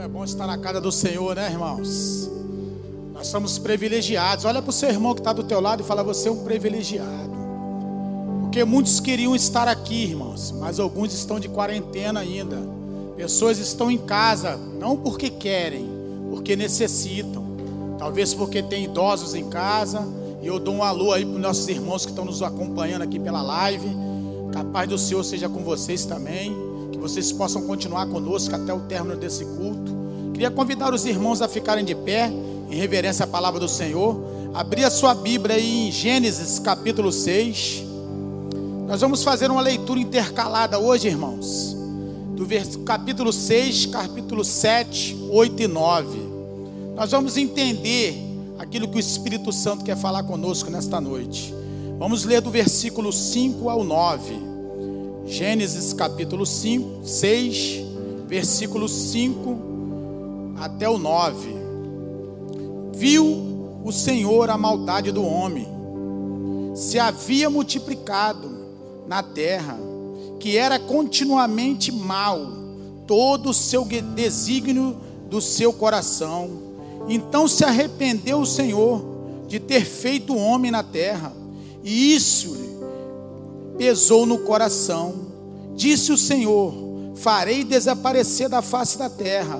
Como é bom estar na casa do Senhor, né, irmãos? Nós somos privilegiados. Olha para o seu irmão que está do teu lado e fala: Você é um privilegiado. Porque muitos queriam estar aqui, irmãos, mas alguns estão de quarentena ainda. Pessoas estão em casa, não porque querem, porque necessitam. Talvez porque tem idosos em casa. E eu dou um alô aí para os nossos irmãos que estão nos acompanhando aqui pela live. Capaz do Senhor seja com vocês também. Vocês possam continuar conosco até o término desse culto. Queria convidar os irmãos a ficarem de pé, em reverência à palavra do Senhor. Abrir a sua Bíblia aí em Gênesis capítulo 6. Nós vamos fazer uma leitura intercalada hoje, irmãos. Do capítulo 6, capítulo 7, 8 e 9. Nós vamos entender aquilo que o Espírito Santo quer falar conosco nesta noite. Vamos ler do versículo 5 ao 9. Gênesis capítulo 5, 6, versículo 5 até o 9. Viu o Senhor a maldade do homem, se havia multiplicado na terra, que era continuamente mal, todo o seu desígnio do seu coração. Então se arrependeu o Senhor de ter feito o homem na terra, e isso pesou no coração. Disse o Senhor: Farei desaparecer da face da terra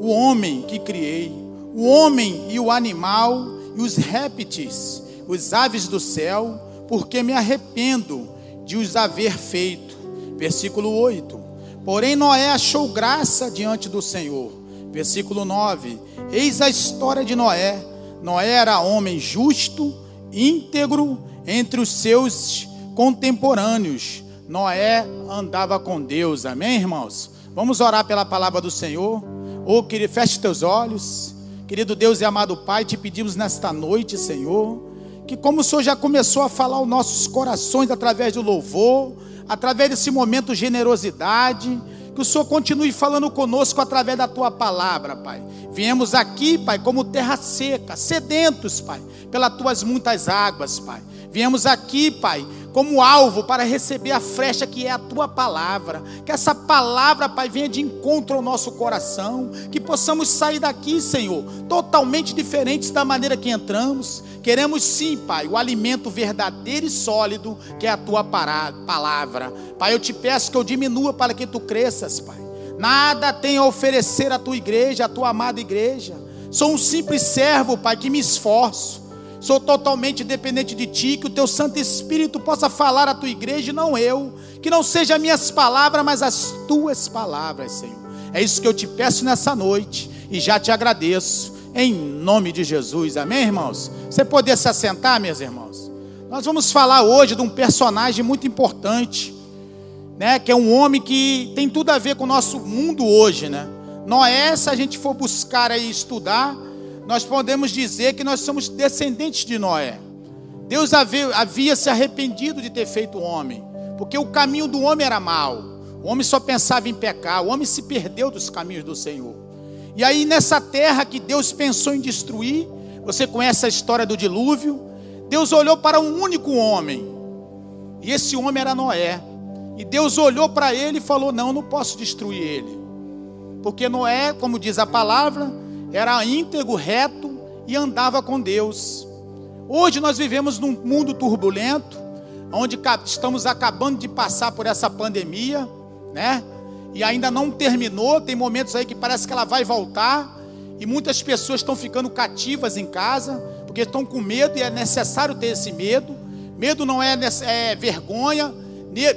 o homem que criei, o homem e o animal e os répteis, os aves do céu, porque me arrependo de os haver feito. Versículo 8. Porém, Noé achou graça diante do Senhor. Versículo 9. Eis a história de Noé. Noé era homem justo, íntegro entre os seus contemporâneos. Noé andava com Deus. Amém, irmãos? Vamos orar pela palavra do Senhor. Oh, querido, feche teus olhos. Querido Deus e amado Pai, te pedimos nesta noite, Senhor, que como o Senhor já começou a falar aos nossos corações através do louvor, através desse momento de generosidade, que o Senhor continue falando conosco através da tua palavra, Pai. Viemos aqui, Pai, como terra seca, sedentos, Pai, pelas tuas muitas águas, Pai. Viemos aqui, Pai, como alvo para receber a flecha que é a tua palavra. Que essa palavra, Pai, venha de encontro ao nosso coração. Que possamos sair daqui, Senhor, totalmente diferentes da maneira que entramos. Queremos sim, Pai, o alimento verdadeiro e sólido que é a tua palavra. Pai, eu te peço que eu diminua para que tu cresças, Pai. Nada tenho a oferecer à tua igreja, à tua amada igreja. Sou um simples servo, Pai, que me esforço Sou totalmente dependente de Ti, que o Teu Santo Espírito possa falar à Tua igreja e não eu. Que não sejam minhas palavras, mas as Tuas palavras, Senhor. É isso que eu te peço nessa noite e já te agradeço. Em nome de Jesus, amém, irmãos? Você poder se assentar, meus irmãos? Nós vamos falar hoje de um personagem muito importante, né? Que é um homem que tem tudo a ver com o nosso mundo hoje, né? Noé, se a gente for buscar aí estudar, nós podemos dizer que nós somos descendentes de Noé. Deus havia, havia se arrependido de ter feito o homem, porque o caminho do homem era mau. O homem só pensava em pecar, o homem se perdeu dos caminhos do Senhor. E aí, nessa terra que Deus pensou em destruir, você conhece a história do dilúvio. Deus olhou para um único homem, e esse homem era Noé. E Deus olhou para ele e falou: Não, não posso destruir ele, porque Noé, como diz a palavra, era íntegro, reto e andava com Deus. Hoje nós vivemos num mundo turbulento, onde estamos acabando de passar por essa pandemia, né? E ainda não terminou, tem momentos aí que parece que ela vai voltar, e muitas pessoas estão ficando cativas em casa, porque estão com medo e é necessário ter esse medo. Medo não é, é vergonha,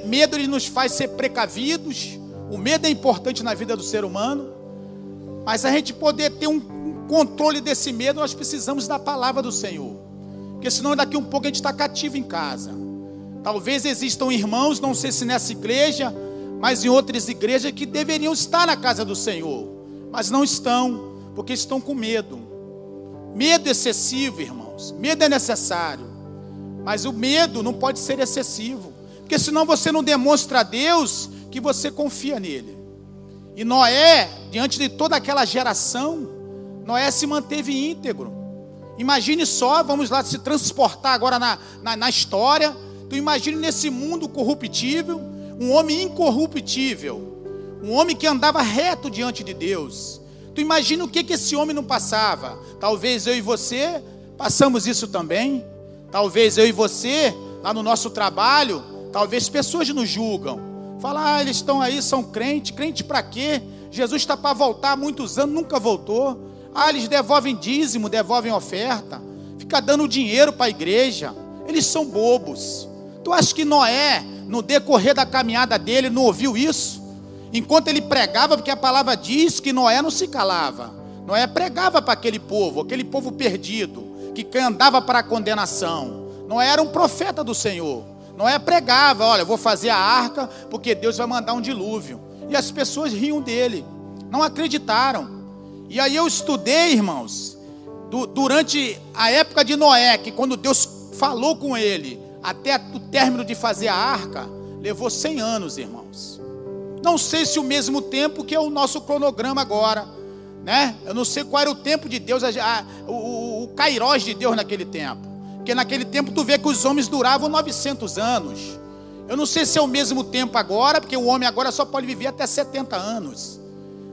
medo ele nos faz ser precavidos. O medo é importante na vida do ser humano. Mas a gente poder ter um controle desse medo, nós precisamos da palavra do Senhor. Porque senão daqui um pouco a gente está cativo em casa. Talvez existam irmãos, não sei se nessa igreja, mas em outras igrejas que deveriam estar na casa do Senhor, mas não estão, porque estão com medo. Medo excessivo, irmãos. Medo é necessário, mas o medo não pode ser excessivo, porque senão você não demonstra a Deus que você confia nele. E Noé, diante de toda aquela geração, Noé se manteve íntegro. Imagine só, vamos lá se transportar agora na, na, na história. Tu imagine nesse mundo corruptível, um homem incorruptível, um homem que andava reto diante de Deus. Tu imagina o que, que esse homem não passava? Talvez eu e você passamos isso também. Talvez eu e você, lá no nosso trabalho, talvez pessoas nos julgam. Falar, ah, eles estão aí, são crentes. Crente para quê? Jesus está para voltar há muitos anos, nunca voltou. Ah, eles devolvem dízimo, devolvem oferta. Fica dando dinheiro para a igreja. Eles são bobos. Tu acha que Noé, no decorrer da caminhada dele, não ouviu isso? Enquanto ele pregava, porque a palavra diz que Noé não se calava. Noé pregava para aquele povo, aquele povo perdido, que andava para a condenação. Noé era um profeta do Senhor. Noé pregava: olha, vou fazer a arca, porque Deus vai mandar um dilúvio. E as pessoas riam dele, não acreditaram. E aí eu estudei, irmãos, durante a época de Noé, que quando Deus falou com ele, até o término de fazer a arca, levou 100 anos, irmãos. Não sei se o mesmo tempo que é o nosso cronograma agora, né? Eu não sei qual era o tempo de Deus, a, a, o, o de Deus naquele tempo. Porque naquele tempo tu vê que os homens duravam 900 anos. Eu não sei se é o mesmo tempo agora, porque o homem agora só pode viver até 70 anos.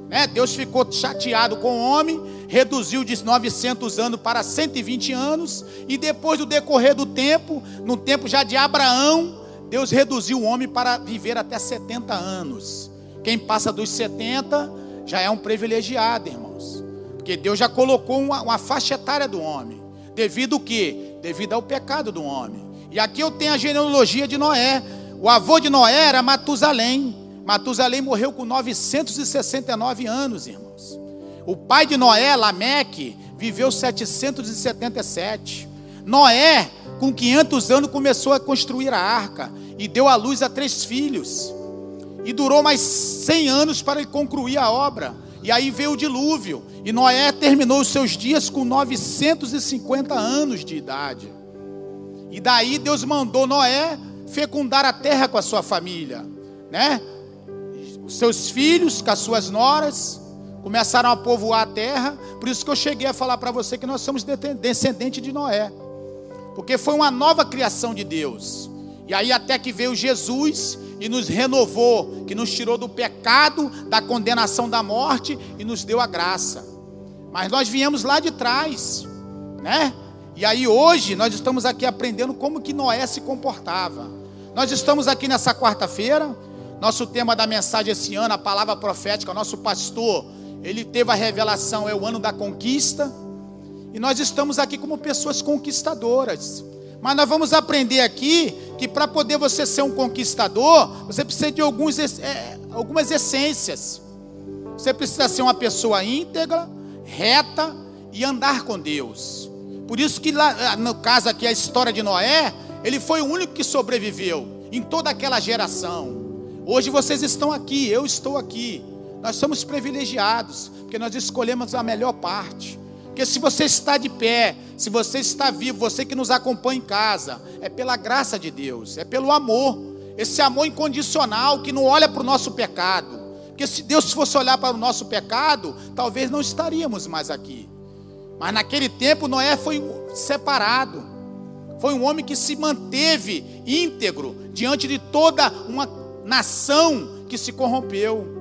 Né? Deus ficou chateado com o homem, reduziu de 900 anos para 120 anos, e depois do decorrer do tempo, no tempo já de Abraão, Deus reduziu o homem para viver até 70 anos. Quem passa dos 70 já é um privilegiado, irmãos. Porque Deus já colocou uma, uma faixa etária do homem. Devido quê? Devido ao pecado do homem. E aqui eu tenho a genealogia de Noé. O avô de Noé era Matusalém. Matusalém morreu com 969 anos, irmãos. O pai de Noé, Lameque, viveu 777. Noé com 500 anos, começou a construir a arca e deu à luz a três filhos. E durou mais 100 anos para ele concluir a obra. E aí veio o dilúvio. E Noé terminou os seus dias com 950 anos de idade. E daí Deus mandou Noé fecundar a terra com a sua família, né? Os seus filhos, com as suas noras, começaram a povoar a terra. Por isso que eu cheguei a falar para você que nós somos descendentes de Noé porque foi uma nova criação de Deus. E aí até que veio Jesus e nos renovou, que nos tirou do pecado, da condenação da morte e nos deu a graça. Mas nós viemos lá de trás, né? E aí hoje nós estamos aqui aprendendo como que Noé se comportava. Nós estamos aqui nessa quarta-feira, nosso tema da mensagem esse ano, a palavra profética, nosso pastor, ele teve a revelação, é o ano da conquista. E nós estamos aqui como pessoas conquistadoras. Mas nós vamos aprender aqui que para poder você ser um conquistador, você precisa de alguns, é, algumas essências. Você precisa ser uma pessoa íntegra, reta e andar com Deus. Por isso que lá, no caso aqui a história de Noé, ele foi o único que sobreviveu em toda aquela geração. Hoje vocês estão aqui, eu estou aqui. Nós somos privilegiados, porque nós escolhemos a melhor parte. Porque se você está de pé, se você está vivo, você que nos acompanha em casa, é pela graça de Deus, é pelo amor, esse amor incondicional que não olha para o nosso pecado. Porque se Deus fosse olhar para o nosso pecado, talvez não estaríamos mais aqui. Mas naquele tempo Noé foi separado. Foi um homem que se manteve íntegro diante de toda uma nação que se corrompeu.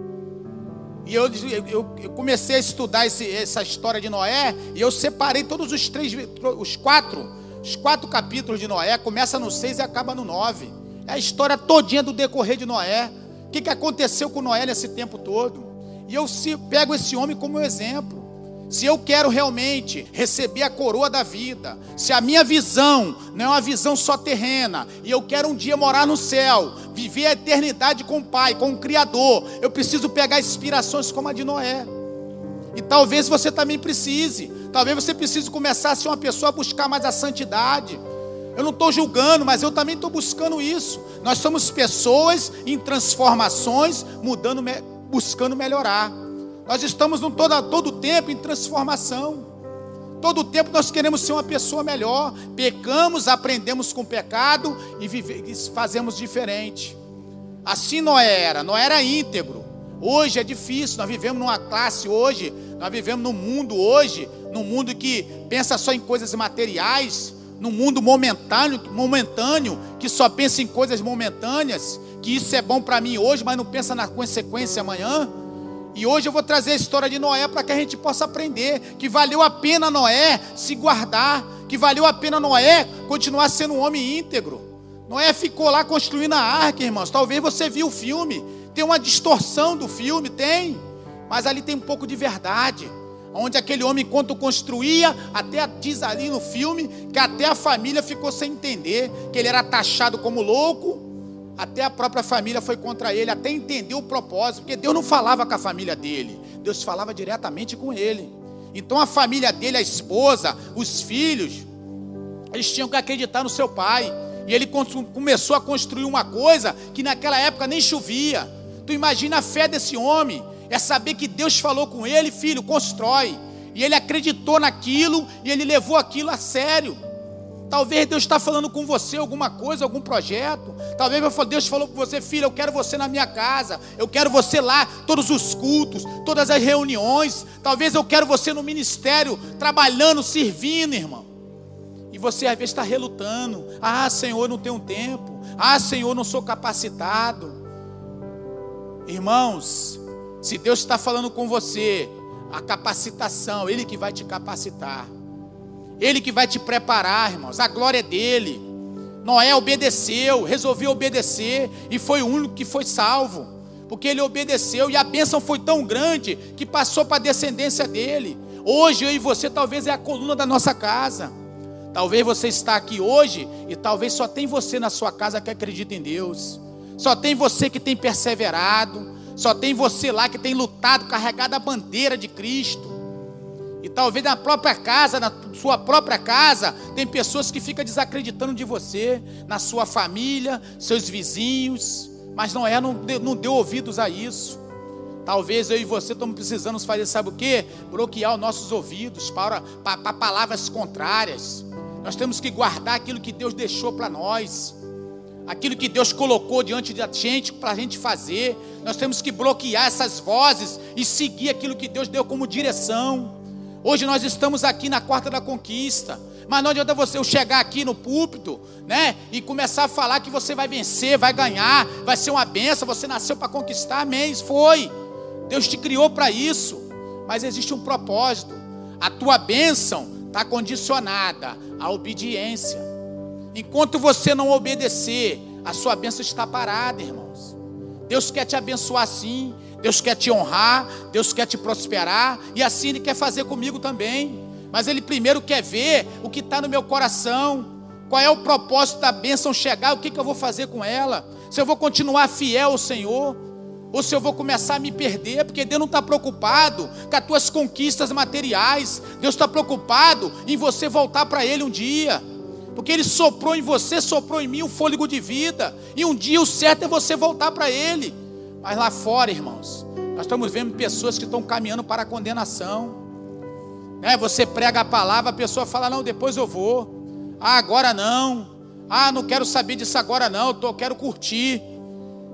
E eu, eu, eu comecei a estudar esse, essa história de Noé e eu separei todos os três, os quatro, os quatro capítulos de Noé. Começa no seis e acaba no nove. É a história todinha do decorrer de Noé. O que, que aconteceu com Noé nesse tempo todo? E eu se, pego esse homem como exemplo. Se eu quero realmente receber a coroa da vida, se a minha visão não é uma visão só terrena, e eu quero um dia morar no céu, viver a eternidade com o Pai, com o Criador, eu preciso pegar inspirações como a de Noé. E talvez você também precise, talvez você precise começar a ser uma pessoa a buscar mais a santidade. Eu não estou julgando, mas eu também estou buscando isso. Nós somos pessoas em transformações, mudando, buscando melhorar. Nós estamos todo, todo tempo em transformação. Todo tempo nós queremos ser uma pessoa melhor. Pecamos, aprendemos com o pecado e vive, fazemos diferente. Assim Noé era, Noé era íntegro. Hoje é difícil, nós vivemos numa classe hoje, nós vivemos num mundo hoje, num mundo que pensa só em coisas materiais, num mundo momentâneo, momentâneo, que só pensa em coisas momentâneas, que isso é bom para mim hoje, mas não pensa na consequência amanhã. E hoje eu vou trazer a história de Noé para que a gente possa aprender que valeu a pena Noé se guardar, que valeu a pena Noé continuar sendo um homem íntegro. Noé ficou lá construindo a arca, irmãos. Talvez você viu o filme, tem uma distorção do filme, tem, mas ali tem um pouco de verdade. Onde aquele homem, enquanto construía, até diz ali no filme, que até a família ficou sem entender, que ele era taxado como louco, até a própria família foi contra ele, até entender o propósito, porque Deus não falava com a família dele, Deus falava diretamente com ele. Então a família dele, a esposa, os filhos, eles tinham que acreditar no seu pai. E ele começou a construir uma coisa que naquela época nem chovia. Tu imagina a fé desse homem, é saber que Deus falou com ele, filho, constrói. E ele acreditou naquilo e ele levou aquilo a sério. Talvez Deus está falando com você alguma coisa, algum projeto. Talvez Deus falou com você, filho, eu quero você na minha casa. Eu quero você lá, todos os cultos, todas as reuniões. Talvez eu quero você no ministério, trabalhando, servindo, irmão. E você às vezes está relutando. Ah, Senhor, não tenho tempo. Ah, Senhor, não sou capacitado. Irmãos, se Deus está falando com você, a capacitação, Ele que vai te capacitar. Ele que vai te preparar, irmãos. A glória é dele. Noé obedeceu, resolveu obedecer e foi o único que foi salvo, porque ele obedeceu e a bênção foi tão grande que passou para a descendência dele. Hoje eu e você talvez é a coluna da nossa casa. Talvez você está aqui hoje e talvez só tem você na sua casa que acredita em Deus. Só tem você que tem perseverado, só tem você lá que tem lutado, carregado a bandeira de Cristo. E talvez na própria casa, na sua própria casa, tem pessoas que ficam desacreditando de você, na sua família, seus vizinhos, mas não é, não deu, não deu ouvidos a isso. Talvez eu e você estamos precisando fazer, sabe o que? Bloquear os nossos ouvidos para, para, para palavras contrárias. Nós temos que guardar aquilo que Deus deixou para nós, aquilo que Deus colocou diante da gente para a gente fazer. Nós temos que bloquear essas vozes e seguir aquilo que Deus deu como direção. Hoje nós estamos aqui na quarta da conquista. Mas não adianta você chegar aqui no púlpito, né? E começar a falar que você vai vencer, vai ganhar, vai ser uma benção, você nasceu para conquistar, amém. Foi. Deus te criou para isso. Mas existe um propósito. A tua bênção está condicionada à obediência. Enquanto você não obedecer, a sua bênção está parada, irmãos. Deus quer te abençoar sim. Deus quer te honrar, Deus quer te prosperar, e assim Ele quer fazer comigo também. Mas Ele primeiro quer ver o que está no meu coração, qual é o propósito da bênção chegar, o que, que eu vou fazer com ela, se eu vou continuar fiel ao Senhor, ou se eu vou começar a me perder, porque Deus não está preocupado com as tuas conquistas materiais, Deus está preocupado em você voltar para Ele um dia. Porque Ele soprou em você, soprou em mim um fôlego de vida. E um dia o certo é você voltar para Ele. Mas lá fora, irmãos, nós estamos vendo pessoas que estão caminhando para a condenação. Né? Você prega a palavra, a pessoa fala: Não, depois eu vou. Ah, agora não. Ah, não quero saber disso agora não. Eu tô, quero curtir.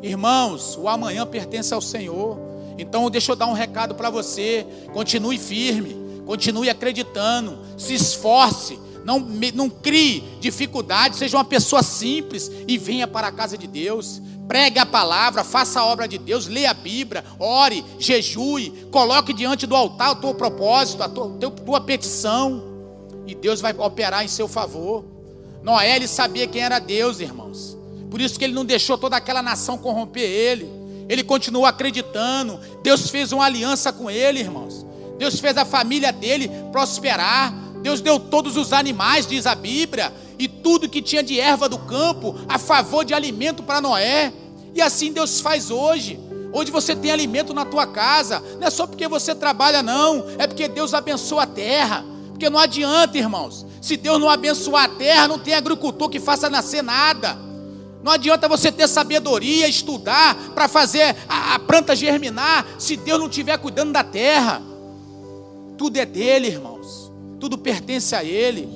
Irmãos, o amanhã pertence ao Senhor. Então, deixa eu dar um recado para você. Continue firme, continue acreditando, se esforce, não, não crie dificuldade, seja uma pessoa simples e venha para a casa de Deus. Pregue a palavra, faça a obra de Deus, leia a Bíblia, ore, jejue, coloque diante do altar o teu propósito, a tua, a tua petição, e Deus vai operar em seu favor. Noé ele sabia quem era Deus, irmãos. Por isso que ele não deixou toda aquela nação corromper ele. Ele continuou acreditando. Deus fez uma aliança com ele, irmãos. Deus fez a família dele prosperar. Deus deu todos os animais, diz a Bíblia e tudo que tinha de erva do campo a favor de alimento para Noé. E assim Deus faz hoje. Hoje você tem alimento na tua casa, não é só porque você trabalha, não, é porque Deus abençoa a terra. Porque não adianta, irmãos, se Deus não abençoar a terra, não tem agricultor que faça nascer nada. Não adianta você ter sabedoria, estudar para fazer a, a planta germinar, se Deus não estiver cuidando da terra. Tudo é dele, irmãos, tudo pertence a Ele.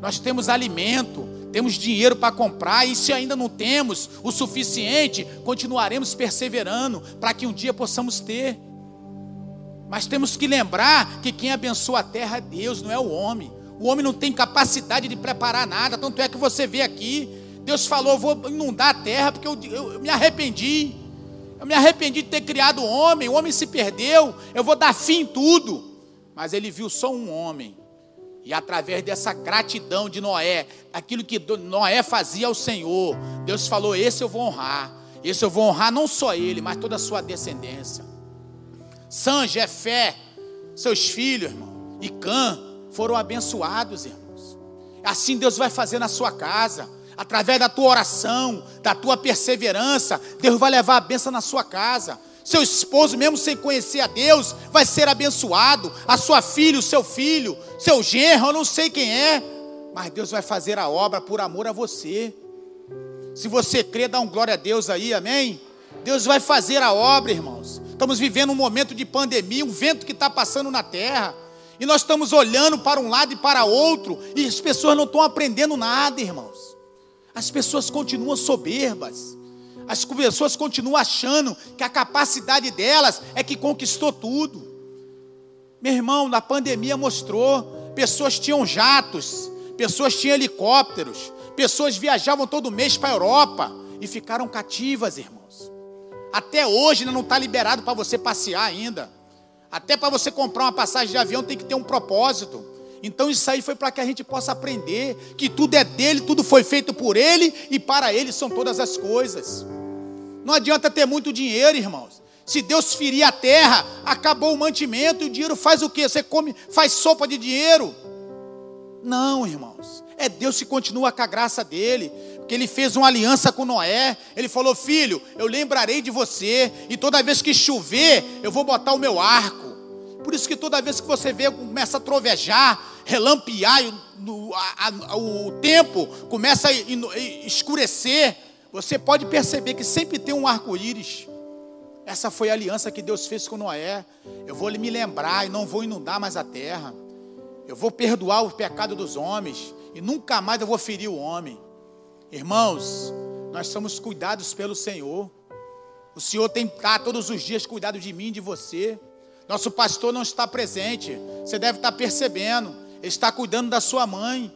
Nós temos alimento, temos dinheiro para comprar, e se ainda não temos o suficiente, continuaremos perseverando para que um dia possamos ter. Mas temos que lembrar que quem abençoa a terra é Deus, não é o homem. O homem não tem capacidade de preparar nada, tanto é que você vê aqui, Deus falou: vou inundar a terra porque eu, eu, eu me arrependi. Eu me arrependi de ter criado o homem, o homem se perdeu, eu vou dar fim em tudo. Mas ele viu só um homem. E através dessa gratidão de Noé, aquilo que Noé fazia ao Senhor, Deus falou: Esse eu vou honrar. Esse eu vou honrar não só ele, mas toda a sua descendência. San, Jefé, seus filhos, irmão, e Cã foram abençoados, irmãos. Assim Deus vai fazer na sua casa através da tua oração, da tua perseverança, Deus vai levar a benção na sua casa. Seu esposo, mesmo sem conhecer a Deus, vai ser abençoado. A sua filha, o seu filho, seu genro, eu não sei quem é, mas Deus vai fazer a obra por amor a você. Se você crê, dá um glória a Deus aí, amém? Deus vai fazer a obra, irmãos. Estamos vivendo um momento de pandemia, um vento que está passando na terra. E nós estamos olhando para um lado e para outro, e as pessoas não estão aprendendo nada, irmãos. As pessoas continuam soberbas. As pessoas continuam achando que a capacidade delas é que conquistou tudo. Meu irmão, na pandemia mostrou, pessoas tinham jatos, pessoas tinham helicópteros, pessoas viajavam todo mês para a Europa e ficaram cativas, irmãos. Até hoje não está liberado para você passear ainda. Até para você comprar uma passagem de avião tem que ter um propósito. Então isso aí foi para que a gente possa aprender que tudo é dele, tudo foi feito por ele e para ele são todas as coisas. Não adianta ter muito dinheiro, irmãos. Se Deus ferir a terra, acabou o mantimento e o dinheiro faz o quê? Você come, faz sopa de dinheiro? Não, irmãos. É Deus que continua com a graça dele, porque ele fez uma aliança com Noé. Ele falou: "Filho, eu lembrarei de você e toda vez que chover, eu vou botar o meu arco por isso que toda vez que você vê, começa a trovejar, relampear, o, a, a, o tempo começa a escurecer, você pode perceber que sempre tem um arco-íris. Essa foi a aliança que Deus fez com Noé. Eu vou me lembrar e não vou inundar mais a terra. Eu vou perdoar o pecado dos homens e nunca mais eu vou ferir o homem. Irmãos, nós somos cuidados pelo Senhor. O Senhor tem tá, todos os dias cuidado de mim de você. Nosso pastor não está presente. Você deve estar percebendo. Ele está cuidando da sua mãe.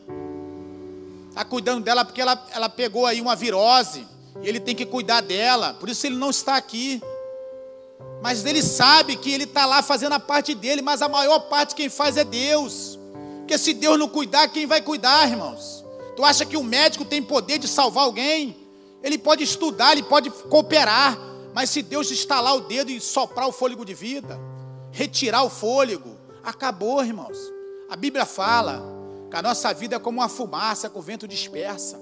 Está cuidando dela porque ela, ela pegou aí uma virose. E ele tem que cuidar dela. Por isso ele não está aqui. Mas ele sabe que ele está lá fazendo a parte dele. Mas a maior parte quem faz é Deus. Porque se Deus não cuidar, quem vai cuidar, irmãos? Tu acha que o médico tem poder de salvar alguém? Ele pode estudar, ele pode cooperar. Mas se Deus estalar o dedo e soprar o fôlego de vida, retirar o fôlego. Acabou, irmãos. A Bíblia fala que a nossa vida é como uma fumaça que o vento dispersa.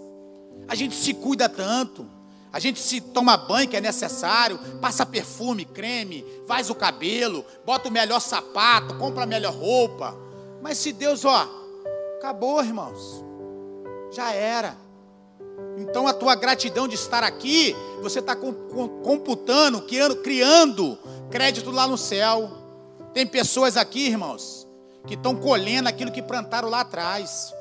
A gente se cuida tanto. A gente se toma banho que é necessário, passa perfume, creme, faz o cabelo, bota o melhor sapato, compra a melhor roupa. Mas se Deus, ó, acabou, irmãos. Já era. Então a tua gratidão de estar aqui, você está computando, criando, criando crédito lá no céu. Tem pessoas aqui, irmãos, que estão colhendo aquilo que plantaram lá atrás.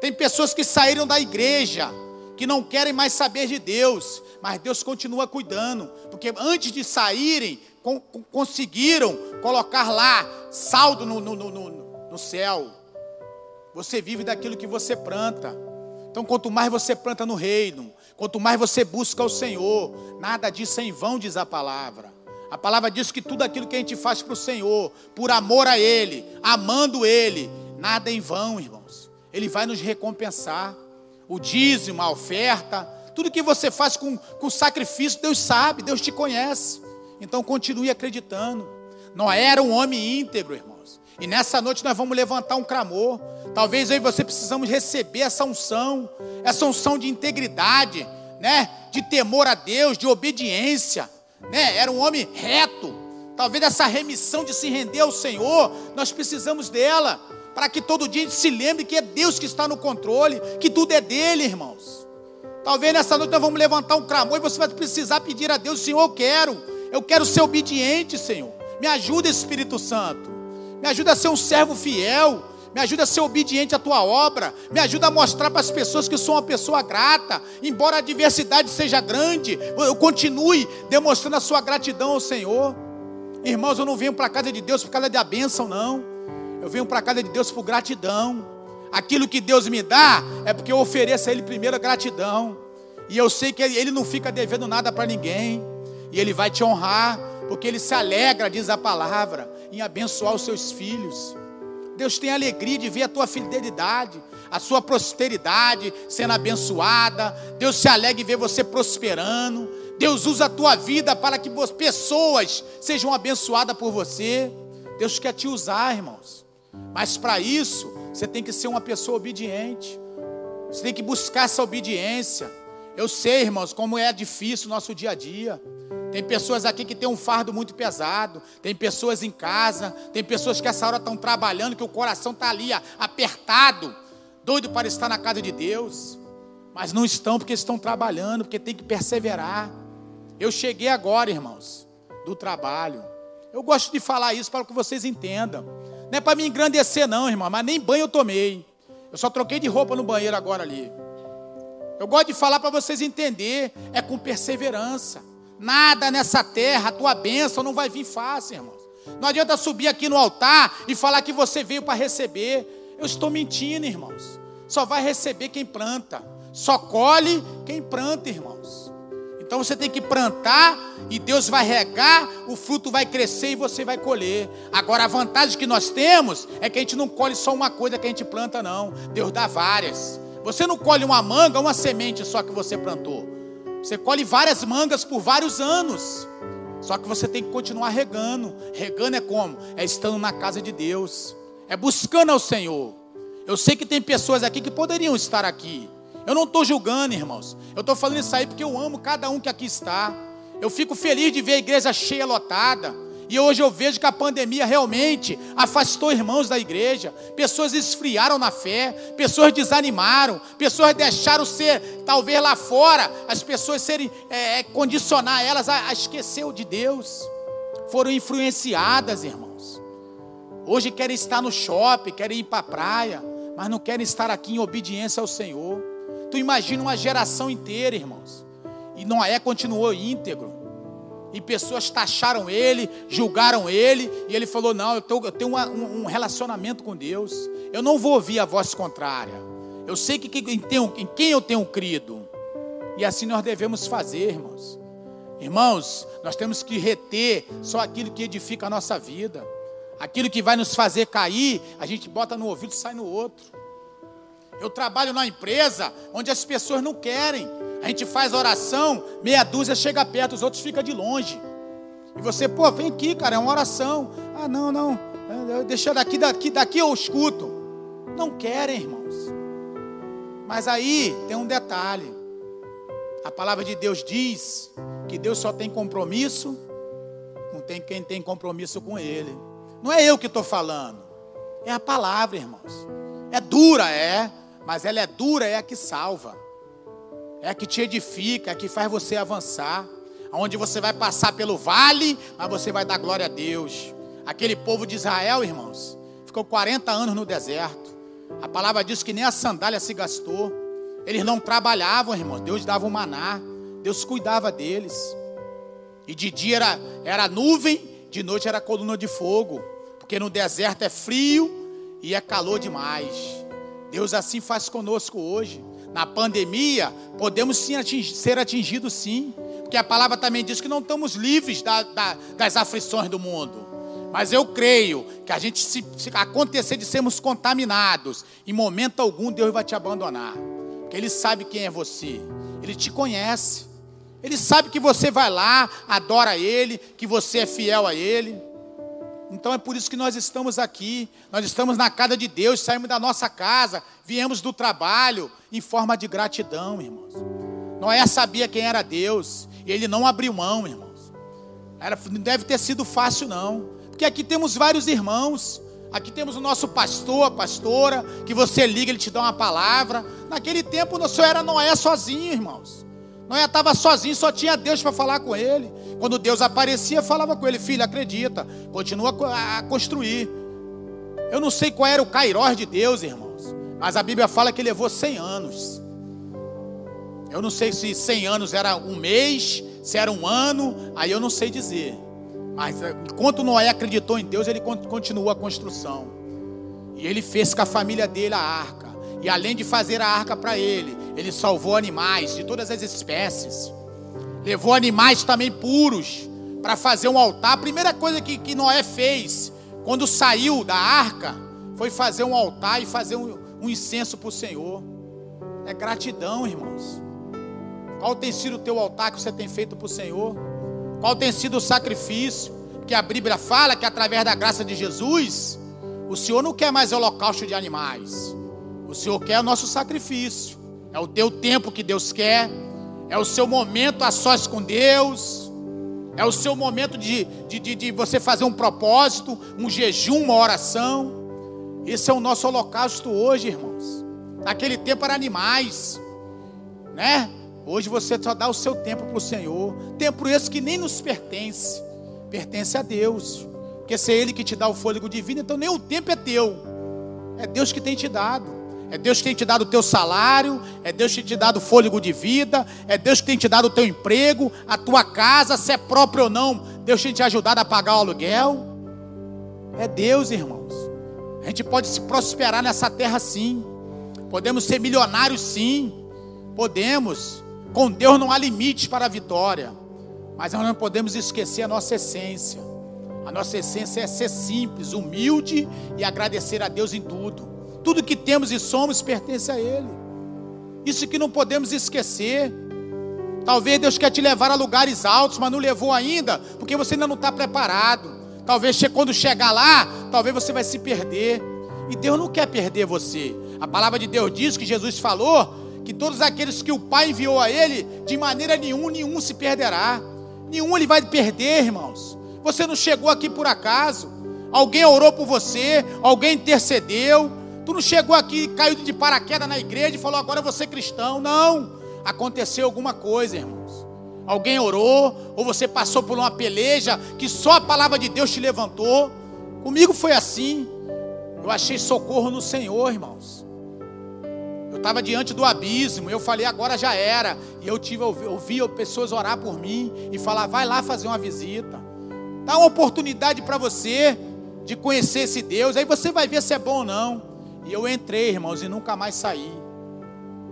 Tem pessoas que saíram da igreja, que não querem mais saber de Deus, mas Deus continua cuidando, porque antes de saírem, conseguiram colocar lá saldo no, no, no, no céu. Você vive daquilo que você planta. Então, quanto mais você planta no reino, quanto mais você busca o Senhor, nada disso é em vão, diz a palavra. A palavra diz que tudo aquilo que a gente faz para o Senhor, por amor a Ele, amando Ele, nada em vão, irmãos. Ele vai nos recompensar. O dízimo, a oferta, tudo que você faz com, com sacrifício, Deus sabe, Deus te conhece. Então continue acreditando. Não era um homem íntegro, irmãos. E nessa noite nós vamos levantar um clamor. Talvez eu e você precisamos receber essa unção, essa unção de integridade, né? De temor a Deus, de obediência né? Era um homem reto. Talvez essa remissão de se render ao Senhor, nós precisamos dela, para que todo dia a gente se lembre que é Deus que está no controle, que tudo é dele, irmãos. Talvez nessa noite nós vamos levantar um clamor e você vai precisar pedir a Deus, Senhor, eu quero, eu quero ser obediente, Senhor. Me ajuda, Espírito Santo. Me ajuda a ser um servo fiel me ajuda a ser obediente à tua obra, me ajuda a mostrar para as pessoas que sou uma pessoa grata, embora a adversidade seja grande, eu continue demonstrando a sua gratidão ao Senhor. Irmãos, eu não venho para a casa de Deus por causa da bênção, não. Eu venho para a casa de Deus por gratidão. Aquilo que Deus me dá é porque eu ofereço a Ele primeiro a gratidão. E eu sei que Ele não fica devendo nada para ninguém. E Ele vai te honrar, porque Ele se alegra, diz a palavra, em abençoar os seus filhos. Deus tem alegria de ver a tua fidelidade, a sua prosperidade sendo abençoada. Deus se alegra em ver você prosperando. Deus usa a tua vida para que pessoas sejam abençoadas por você. Deus quer te usar, irmãos. Mas para isso, você tem que ser uma pessoa obediente. Você tem que buscar essa obediência. Eu sei, irmãos, como é difícil o nosso dia a dia. Tem pessoas aqui que tem um fardo muito pesado. Tem pessoas em casa. Tem pessoas que essa hora estão trabalhando, que o coração está ali apertado, doido para estar na casa de Deus. Mas não estão porque estão trabalhando, porque tem que perseverar. Eu cheguei agora, irmãos, do trabalho. Eu gosto de falar isso para que vocês entendam. Não é para me engrandecer, não, irmão, mas nem banho eu tomei. Eu só troquei de roupa no banheiro agora ali. Eu gosto de falar para vocês entender, é com perseverança. Nada nessa terra, a tua bênção não vai vir fácil, irmãos. Não adianta subir aqui no altar e falar que você veio para receber. Eu estou mentindo, irmãos. Só vai receber quem planta. Só colhe quem planta, irmãos. Então você tem que plantar e Deus vai regar, o fruto vai crescer e você vai colher. Agora a vantagem que nós temos é que a gente não colhe só uma coisa que a gente planta, não. Deus dá várias. Você não colhe uma manga, uma semente só que você plantou. Você colhe várias mangas por vários anos. Só que você tem que continuar regando. Regando é como? É estando na casa de Deus. É buscando ao Senhor. Eu sei que tem pessoas aqui que poderiam estar aqui. Eu não estou julgando, irmãos. Eu estou falando isso aí porque eu amo cada um que aqui está. Eu fico feliz de ver a igreja cheia, lotada. E hoje eu vejo que a pandemia realmente afastou irmãos da igreja. Pessoas esfriaram na fé, pessoas desanimaram, pessoas deixaram ser, talvez lá fora, as pessoas serem, é, é condicionar elas a, a esquecer de Deus. Foram influenciadas, irmãos. Hoje querem estar no shopping, querem ir para a praia, mas não querem estar aqui em obediência ao Senhor. Tu imagina uma geração inteira, irmãos. E Noé continuou íntegro. E pessoas taxaram ele, julgaram ele. E ele falou: Não, eu, tô, eu tenho uma, um relacionamento com Deus. Eu não vou ouvir a voz contrária. Eu sei que, que em, tenho, em quem eu tenho crido. E assim nós devemos fazer, irmãos. Irmãos, nós temos que reter só aquilo que edifica a nossa vida. Aquilo que vai nos fazer cair, a gente bota no ouvido e sai no outro. Eu trabalho na empresa onde as pessoas não querem. A gente faz oração, meia dúzia chega perto, os outros ficam de longe. E você, pô, vem aqui, cara, é uma oração. Ah, não, não, deixa daqui, daqui, daqui eu escuto. Não querem, irmãos. Mas aí tem um detalhe. A palavra de Deus diz que Deus só tem compromisso com quem tem compromisso com Ele. Não é eu que estou falando, é a palavra, irmãos. É dura, é, mas ela é dura, é a que salva, é a que te edifica, é a que faz você avançar. Onde você vai passar pelo vale, mas você vai dar glória a Deus. Aquele povo de Israel, irmãos, ficou 40 anos no deserto. A palavra diz que nem a sandália se gastou. Eles não trabalhavam, irmãos. Deus dava o maná. Deus cuidava deles. E de dia era, era nuvem, de noite era coluna de fogo. Porque no deserto é frio e é calor demais. Deus assim faz conosco hoje. Na pandemia, podemos sim atingir, ser atingidos sim. Porque a palavra também diz que não estamos livres da, da, das aflições do mundo. Mas eu creio que a gente, se, se acontecer de sermos contaminados, em momento algum Deus vai te abandonar. Porque Ele sabe quem é você. Ele te conhece. Ele sabe que você vai lá, adora Ele, que você é fiel a Ele. Então é por isso que nós estamos aqui. Nós estamos na casa de Deus, saímos da nossa casa, viemos do trabalho em forma de gratidão, irmãos. Noé sabia quem era Deus e ele não abriu mão, irmãos. Era, não deve ter sido fácil, não. Porque aqui temos vários irmãos. Aqui temos o nosso pastor, a pastora, que você liga, ele te dá uma palavra. Naquele tempo, o senhor era Noé sozinho, irmãos. Noé estava sozinho, só tinha Deus para falar com ele. Quando Deus aparecia, falava com ele: Filho, acredita, continua a construir. Eu não sei qual era o cairós de Deus, irmãos, mas a Bíblia fala que levou 100 anos. Eu não sei se 100 anos era um mês, se era um ano, aí eu não sei dizer. Mas eh, enquanto Noé acreditou em Deus, ele continuou a construção. E ele fez com a família dele a arca. E além de fazer a arca para ele, ele salvou animais de todas as espécies. Levou animais também puros para fazer um altar. A primeira coisa que, que Noé fez quando saiu da arca foi fazer um altar e fazer um, um incenso para o Senhor. É gratidão, irmãos. Qual tem sido o teu altar que você tem feito para o Senhor? Qual tem sido o sacrifício? Que a Bíblia fala que através da graça de Jesus, o Senhor não quer mais holocausto de animais. O Senhor quer o nosso sacrifício. É o teu tempo que Deus quer. É o seu momento a sós com Deus. É o seu momento de, de, de, de você fazer um propósito, um jejum, uma oração. Esse é o nosso holocausto hoje, irmãos. Naquele tempo eram animais, né? Hoje você só dá o seu tempo para o Senhor. Tempo esse que nem nos pertence, pertence a Deus. Porque se é Ele que te dá o fôlego divino, então nem o tempo é teu. É Deus que tem te dado. É Deus que tem te dado o teu salário, é Deus que tem te dado o fôlego de vida, é Deus que tem te dado o teu emprego, a tua casa, se é próprio ou não, Deus tem te ajudado a pagar o aluguel. É Deus, irmãos. A gente pode se prosperar nessa terra sim. Podemos ser milionários sim. Podemos. Com Deus não há limites para a vitória. Mas nós não podemos esquecer a nossa essência. A nossa essência é ser simples, humilde e agradecer a Deus em tudo. Tudo que temos e somos pertence a Ele. Isso que não podemos esquecer. Talvez Deus quer te levar a lugares altos, mas não levou ainda, porque você ainda não está preparado. Talvez quando chegar lá, talvez você vai se perder. E Deus não quer perder você. A palavra de Deus diz que Jesus falou que todos aqueles que o Pai enviou a Ele, de maneira nenhuma, nenhum se perderá. Nenhum ele vai perder, irmãos. Você não chegou aqui por acaso. Alguém orou por você, alguém intercedeu. Tu não chegou aqui, caiu de paraquedas na igreja e falou: agora eu vou ser cristão. Não. Aconteceu alguma coisa, irmãos. Alguém orou, ou você passou por uma peleja que só a palavra de Deus te levantou. Comigo foi assim. Eu achei socorro no Senhor, irmãos. Eu estava diante do abismo, eu falei, agora já era. E eu tive, ouvi pessoas orar por mim e falar, vai lá fazer uma visita. Dá uma oportunidade para você de conhecer esse Deus, aí você vai ver se é bom ou não. E eu entrei, irmãos, e nunca mais saí.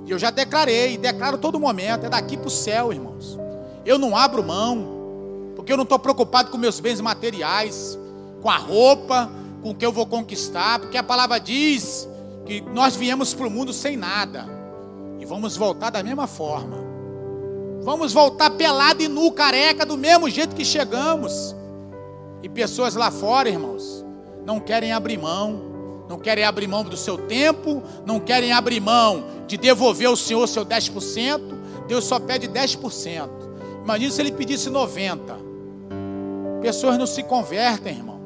E eu já declarei, declaro todo momento, é daqui para o céu, irmãos. Eu não abro mão, porque eu não estou preocupado com meus bens materiais, com a roupa, com o que eu vou conquistar, porque a palavra diz que nós viemos para o mundo sem nada e vamos voltar da mesma forma. Vamos voltar pelado e nu, careca, do mesmo jeito que chegamos. E pessoas lá fora, irmãos, não querem abrir mão, não querem abrir mão do seu tempo, não querem abrir mão de devolver ao Senhor seu 10%. Deus só pede 10%. Imagina se ele pedisse 90%. Pessoas não se convertem, irmão.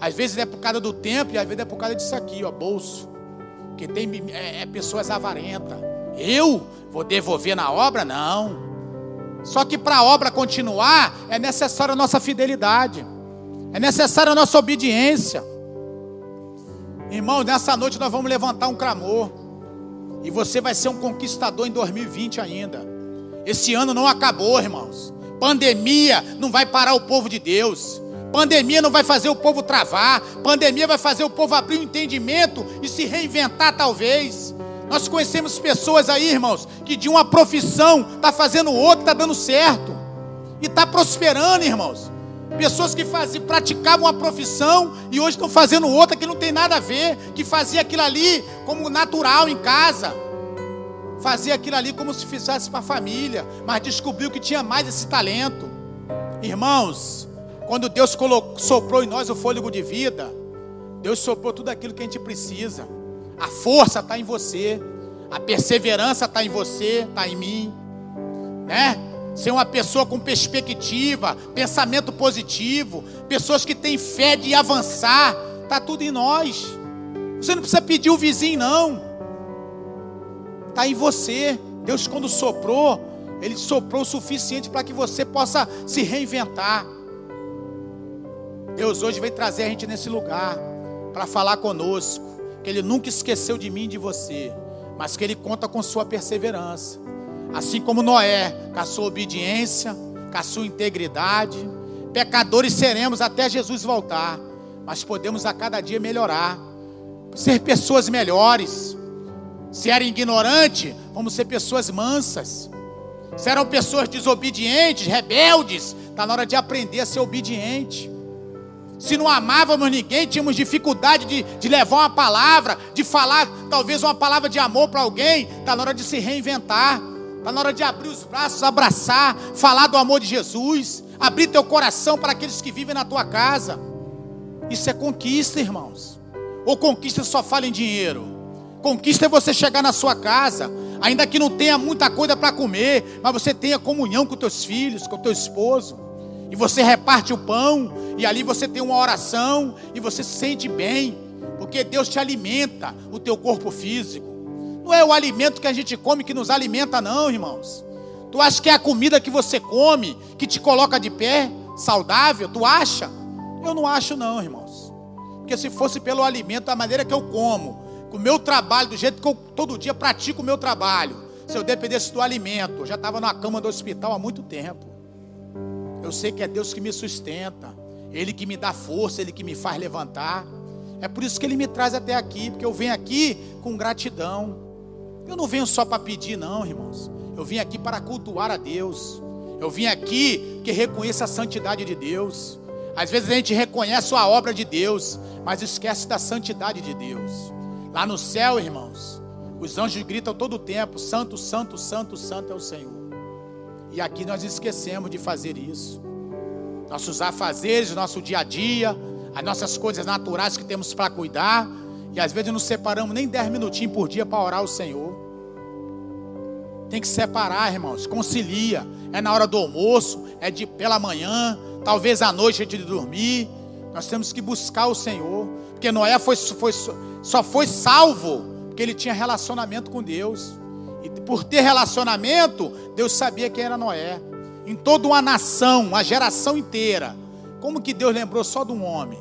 Às vezes é por causa do tempo e às vezes é por causa disso aqui, ó, bolso. Que tem é, é pessoas avarentas. Eu vou devolver na obra? Não. Só que para a obra continuar, é necessária a nossa fidelidade. É necessária a nossa obediência. Irmão, nessa noite nós vamos levantar um clamor. E você vai ser um conquistador em 2020 ainda. Esse ano não acabou, irmãos. Pandemia não vai parar o povo de Deus. Pandemia não vai fazer o povo travar. Pandemia vai fazer o povo abrir o um entendimento e se reinventar, talvez. Nós conhecemos pessoas aí, irmãos, que de uma profissão está fazendo outra, está dando certo. E está prosperando, irmãos. Pessoas que faziam, praticavam uma profissão e hoje estão fazendo outra que não tem nada a ver, que fazia aquilo ali como natural em casa. Fazia aquilo ali como se fizesse para a família, mas descobriu que tinha mais esse talento. Irmãos, quando Deus colocou, soprou em nós o fôlego de vida, Deus soprou tudo aquilo que a gente precisa. A força está em você, a perseverança está em você, está em mim, né? Ser uma pessoa com perspectiva, pensamento positivo, pessoas que têm fé de avançar, está tudo em nós. Você não precisa pedir o vizinho, não. Está em você. Deus, quando soprou, Ele soprou o suficiente para que você possa se reinventar. Deus hoje vem trazer a gente nesse lugar para falar conosco que Ele nunca esqueceu de mim e de você, mas que Ele conta com sua perseverança. Assim como Noé, sua obediência, sua integridade, pecadores seremos até Jesus voltar, mas podemos a cada dia melhorar, ser pessoas melhores. Se era ignorante, vamos ser pessoas mansas. Se eram pessoas desobedientes, rebeldes, está na hora de aprender a ser obediente. Se não amávamos ninguém, tínhamos dificuldade de, de levar uma palavra, de falar talvez uma palavra de amor para alguém, está na hora de se reinventar. Está na hora de abrir os braços, abraçar, falar do amor de Jesus, abrir teu coração para aqueles que vivem na tua casa. Isso é conquista, irmãos. Ou conquista só fala em dinheiro. Conquista é você chegar na sua casa, ainda que não tenha muita coisa para comer, mas você tenha comunhão com teus filhos, com teu esposo. E você reparte o pão, e ali você tem uma oração, e você se sente bem, porque Deus te alimenta o teu corpo físico. Não é o alimento que a gente come que nos alimenta, não, irmãos. Tu acha que é a comida que você come que te coloca de pé, saudável? Tu acha? Eu não acho, não, irmãos. Porque se fosse pelo alimento, da maneira que eu como, com o meu trabalho, do jeito que eu todo dia pratico o meu trabalho, se eu dependesse do alimento, eu já estava na cama do hospital há muito tempo. Eu sei que é Deus que me sustenta, Ele que me dá força, Ele que me faz levantar. É por isso que Ele me traz até aqui, porque eu venho aqui com gratidão. Eu não venho só para pedir, não, irmãos. Eu vim aqui para cultuar a Deus. Eu vim aqui que reconheça a santidade de Deus. Às vezes a gente reconhece a obra de Deus, mas esquece da santidade de Deus. Lá no céu, irmãos, os anjos gritam todo o tempo: Santo, Santo, Santo, Santo é o Senhor. E aqui nós esquecemos de fazer isso. Nossos afazeres, nosso dia a dia, as nossas coisas naturais que temos para cuidar, e às vezes não separamos nem 10 minutinhos por dia para orar ao Senhor. Tem que separar, irmãos. Concilia. É na hora do almoço, é de pela manhã, talvez à noite antes de dormir. Nós temos que buscar o Senhor. Porque Noé foi, foi, só foi salvo porque ele tinha relacionamento com Deus. E por ter relacionamento, Deus sabia quem era Noé. Em toda uma nação, uma geração inteira. Como que Deus lembrou só de um homem?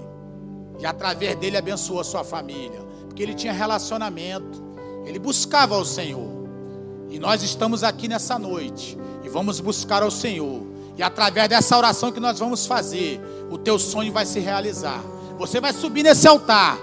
E através dele abençoou a sua família. Porque ele tinha relacionamento. Ele buscava o Senhor. E nós estamos aqui nessa noite. E vamos buscar ao Senhor. E através dessa oração que nós vamos fazer, o teu sonho vai se realizar. Você vai subir nesse altar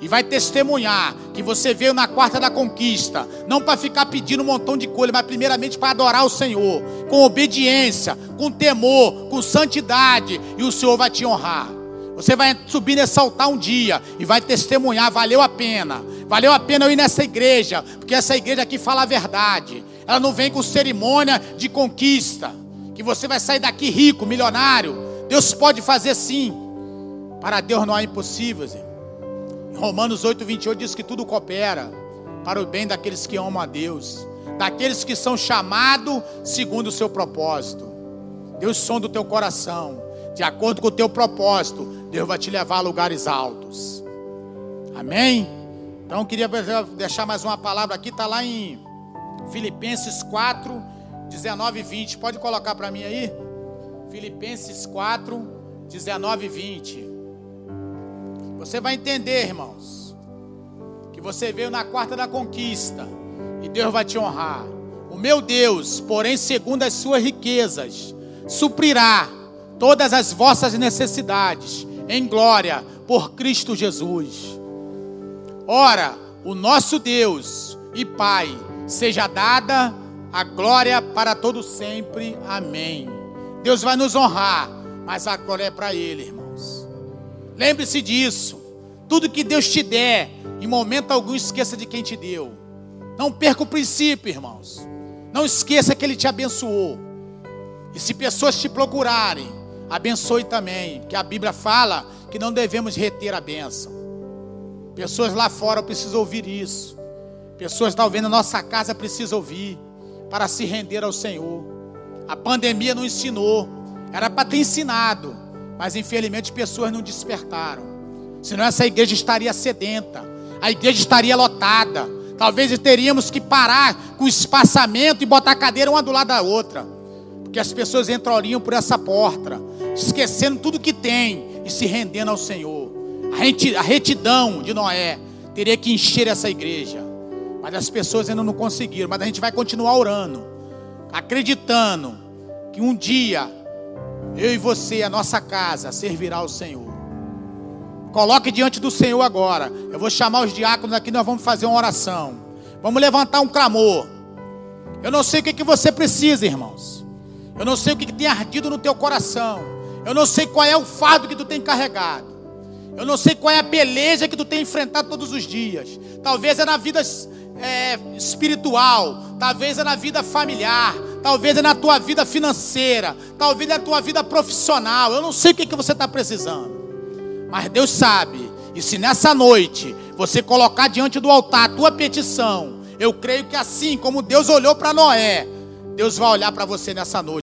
e vai testemunhar que você veio na quarta da conquista, não para ficar pedindo um montão de coisa, mas primeiramente para adorar o Senhor, com obediência, com temor, com santidade, e o Senhor vai te honrar. Você vai subir nesse altar um dia e vai testemunhar, valeu a pena. Valeu a pena eu ir nessa igreja, porque essa igreja aqui fala a verdade. Ela não vem com cerimônia de conquista, que você vai sair daqui rico, milionário. Deus pode fazer sim. Para Deus não há impossíveis. Em Romanos 8, 28 diz que tudo coopera para o bem daqueles que amam a Deus, daqueles que são chamados segundo o seu propósito. Deus sonda o teu coração, de acordo com o teu propósito, Deus vai te levar a lugares altos. Amém? Então eu queria deixar mais uma palavra aqui, está lá em Filipenses 4, 19 e 20. Pode colocar para mim aí? Filipenses 4, 19 e 20. Você vai entender, irmãos, que você veio na quarta da conquista e Deus vai te honrar. O meu Deus, porém, segundo as suas riquezas, suprirá todas as vossas necessidades em glória por Cristo Jesus. Ora, o nosso Deus e Pai, seja dada a glória para todo sempre. Amém. Deus vai nos honrar, mas a glória é para Ele, irmãos. Lembre-se disso. Tudo que Deus te der, em momento algum, esqueça de quem te deu. Não perca o princípio, irmãos. Não esqueça que Ele te abençoou. E se pessoas te procurarem, abençoe também, que a Bíblia fala que não devemos reter a bênção. Pessoas lá fora precisam ouvir isso. Pessoas talvez na nossa casa precisam ouvir para se render ao Senhor. A pandemia não ensinou, era para ter ensinado, mas infelizmente pessoas não despertaram. Senão essa igreja estaria sedenta, a igreja estaria lotada. Talvez teríamos que parar com o espaçamento e botar a cadeira uma do lado da outra. Porque as pessoas entrariam por essa porta, esquecendo tudo que tem e se rendendo ao Senhor. A retidão de Noé teria que encher essa igreja. Mas as pessoas ainda não conseguiram. Mas a gente vai continuar orando, acreditando que um dia eu e você, a nossa casa, servirá ao Senhor. Coloque diante do Senhor agora. Eu vou chamar os diáconos aqui, nós vamos fazer uma oração. Vamos levantar um clamor. Eu não sei o que, que você precisa, irmãos. Eu não sei o que, que tem ardido no teu coração. Eu não sei qual é o fardo que tu tem carregado. Eu não sei qual é a beleza que tu tem enfrentado todos os dias. Talvez é na vida é, espiritual, talvez é na vida familiar, talvez é na tua vida financeira, talvez é na tua vida profissional. Eu não sei o que, que você está precisando. Mas Deus sabe. E se nessa noite você colocar diante do altar a tua petição, eu creio que assim como Deus olhou para Noé, Deus vai olhar para você nessa noite.